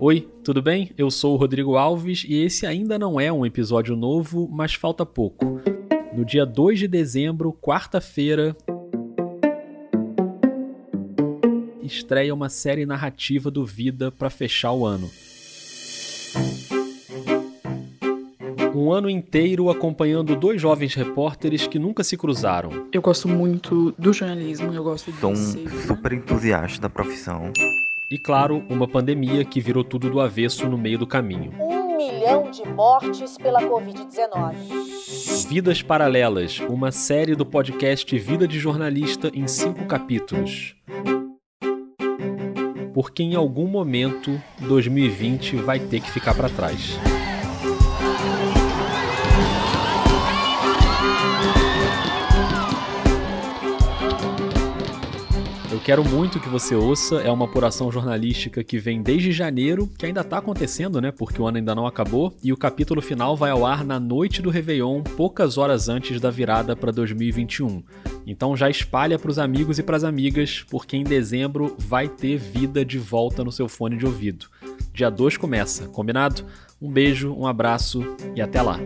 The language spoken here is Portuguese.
Oi, tudo bem? Eu sou o Rodrigo Alves e esse ainda não é um episódio novo, mas falta pouco. No dia 2 de dezembro, quarta-feira, estreia uma série narrativa do Vida para fechar o ano. Um ano inteiro acompanhando dois jovens repórteres que nunca se cruzaram. Eu gosto muito do jornalismo, eu gosto de Sou um ser... super entusiasta da profissão. E claro, uma pandemia que virou tudo do avesso no meio do caminho. Um milhão de mortes pela Covid-19. Vidas Paralelas, uma série do podcast Vida de Jornalista em cinco capítulos. Porque em algum momento 2020 vai ter que ficar para trás. Eu quero muito que você ouça, é uma apuração jornalística que vem desde janeiro, que ainda tá acontecendo, né? Porque o ano ainda não acabou, e o capítulo final vai ao ar na noite do Réveillon, poucas horas antes da virada para 2021. Então já espalha para os amigos e para as amigas, porque em dezembro vai ter vida de volta no seu fone de ouvido. Dia 2 começa, combinado? Um beijo, um abraço e até lá.